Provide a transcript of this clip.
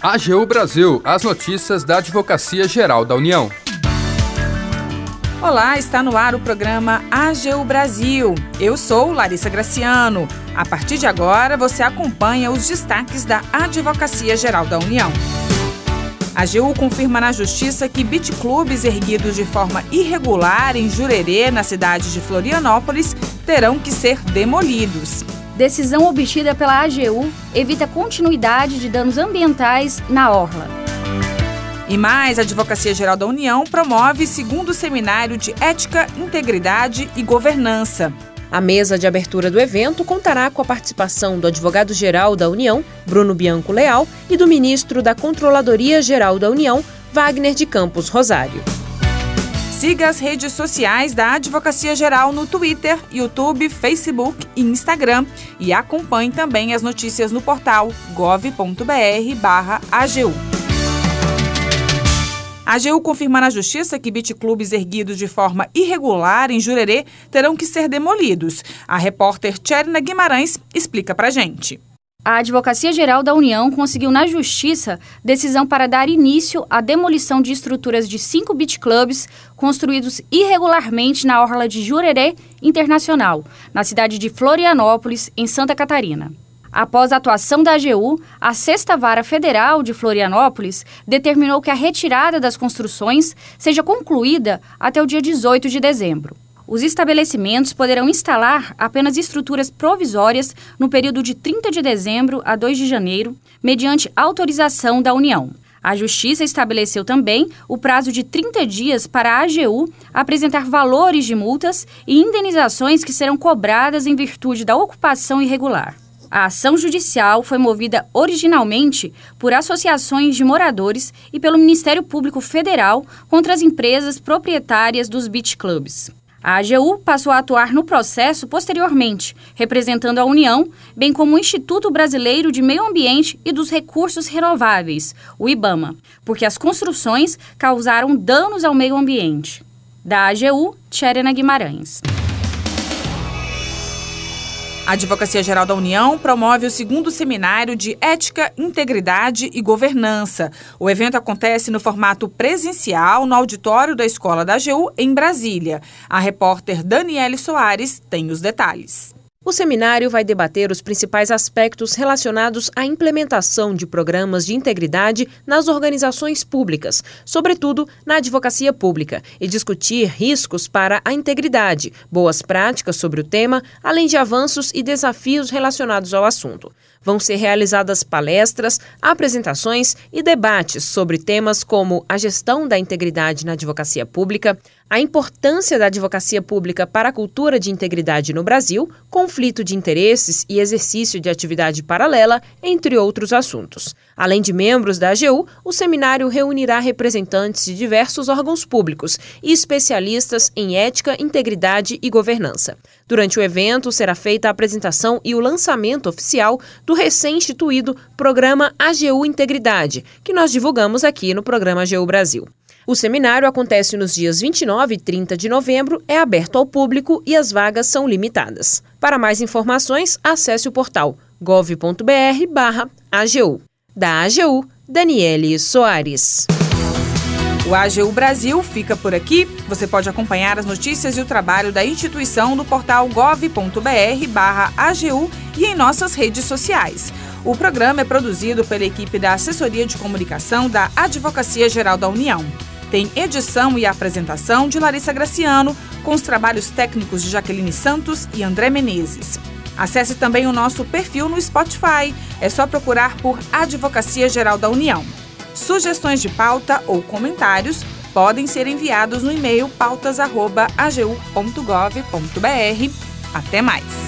AGU Brasil, as notícias da Advocacia Geral da União. Olá, está no ar o programa AGU Brasil. Eu sou Larissa Graciano. A partir de agora, você acompanha os destaques da Advocacia Geral da União. A AGU confirma na Justiça que beat-clubes erguidos de forma irregular em Jurerê, na cidade de Florianópolis, terão que ser demolidos. Decisão obtida pela AGU evita continuidade de danos ambientais na orla. E mais, a Advocacia Geral da União promove segundo seminário de Ética, Integridade e Governança. A mesa de abertura do evento contará com a participação do advogado-geral da União, Bruno Bianco Leal, e do ministro da Controladoria Geral da União, Wagner de Campos Rosário. Siga as redes sociais da Advocacia Geral no Twitter, YouTube, Facebook e Instagram e acompanhe também as notícias no portal gov.br/agu. A AGU confirma na Justiça que beat-clubes erguidos de forma irregular em Jurerê terão que ser demolidos. A repórter Tcherna Guimarães explica pra gente. A Advocacia Geral da União conseguiu na Justiça decisão para dar início à demolição de estruturas de cinco beat clubs construídos irregularmente na orla de Jurerê Internacional, na cidade de Florianópolis, em Santa Catarina. Após a atuação da AGU, a Sexta Vara Federal de Florianópolis determinou que a retirada das construções seja concluída até o dia 18 de dezembro. Os estabelecimentos poderão instalar apenas estruturas provisórias no período de 30 de dezembro a 2 de janeiro, mediante autorização da União. A Justiça estabeleceu também o prazo de 30 dias para a AGU apresentar valores de multas e indenizações que serão cobradas em virtude da ocupação irregular. A ação judicial foi movida originalmente por associações de moradores e pelo Ministério Público Federal contra as empresas proprietárias dos beach clubs. A AGU passou a atuar no processo posteriormente, representando a União, bem como o Instituto Brasileiro de Meio Ambiente e dos Recursos Renováveis, o IBAMA, porque as construções causaram danos ao meio ambiente. Da AGU, Tcherena Guimarães. A Advocacia Geral da União promove o segundo seminário de Ética, Integridade e Governança. O evento acontece no formato presencial no auditório da Escola da AGU, em Brasília. A repórter Daniele Soares tem os detalhes. O seminário vai debater os principais aspectos relacionados à implementação de programas de integridade nas organizações públicas, sobretudo na advocacia pública, e discutir riscos para a integridade, boas práticas sobre o tema, além de avanços e desafios relacionados ao assunto. Vão ser realizadas palestras, apresentações e debates sobre temas como a gestão da integridade na advocacia pública, a importância da advocacia pública para a cultura de integridade no Brasil, conflito de interesses e exercício de atividade paralela, entre outros assuntos. Além de membros da AGU, o seminário reunirá representantes de diversos órgãos públicos e especialistas em ética, integridade e governança. Durante o evento, será feita a apresentação e o lançamento oficial do recém-instituído Programa AGU Integridade, que nós divulgamos aqui no programa AGU Brasil. O seminário acontece nos dias 29 e 30 de novembro, é aberto ao público e as vagas são limitadas. Para mais informações, acesse o portal gov.br/agu. Da AGU, Daniele Soares. O AGU Brasil fica por aqui. Você pode acompanhar as notícias e o trabalho da instituição no portal gov.br/agu e em nossas redes sociais. O programa é produzido pela equipe da Assessoria de Comunicação da Advocacia Geral da União. Tem edição e apresentação de Larissa Graciano, com os trabalhos técnicos de Jaqueline Santos e André Menezes. Acesse também o nosso perfil no Spotify. É só procurar por Advocacia Geral da União. Sugestões de pauta ou comentários podem ser enviados no e-mail pautas.agu.gov.br. Até mais!